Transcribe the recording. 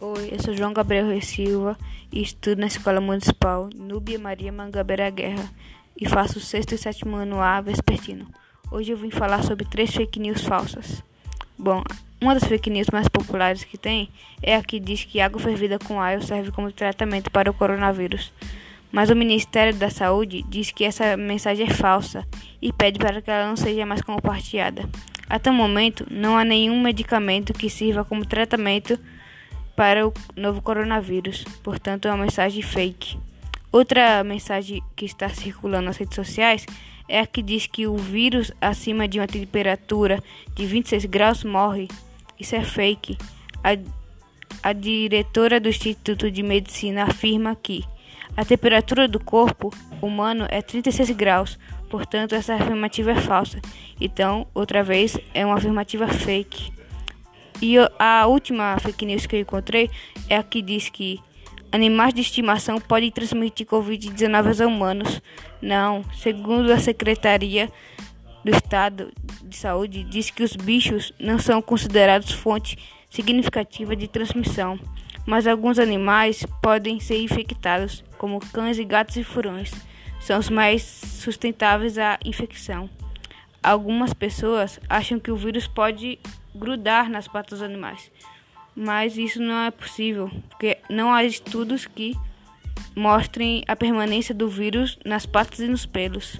Oi, eu sou João Gabriel Rui Silva e estudo na Escola Municipal Núbia Maria Mangabeira Guerra e faço o sexto e sétimo ano A vespertino. Hoje eu vim falar sobre três fake news falsas. Bom, uma das fake news mais populares que tem é a que diz que água fervida com álcool serve como tratamento para o coronavírus. Mas o Ministério da Saúde diz que essa mensagem é falsa e pede para que ela não seja mais compartilhada. Até o momento, não há nenhum medicamento que sirva como tratamento para o novo coronavírus, portanto, é uma mensagem fake. Outra mensagem que está circulando nas redes sociais é a que diz que o vírus acima de uma temperatura de 26 graus morre. Isso é fake. A, a diretora do Instituto de Medicina afirma que a temperatura do corpo humano é 36 graus, portanto, essa afirmativa é falsa. Então, outra vez, é uma afirmativa fake. E a última fake news que eu encontrei é a que diz que animais de estimação podem transmitir Covid-19 aos humanos. Não, segundo a Secretaria do Estado de Saúde, diz que os bichos não são considerados fonte significativa de transmissão mas alguns animais podem ser infectados, como cães e gatos e furões. São os mais sustentáveis à infecção. Algumas pessoas acham que o vírus pode grudar nas patas dos animais, mas isso não é possível, porque não há estudos que mostrem a permanência do vírus nas patas e nos pelos.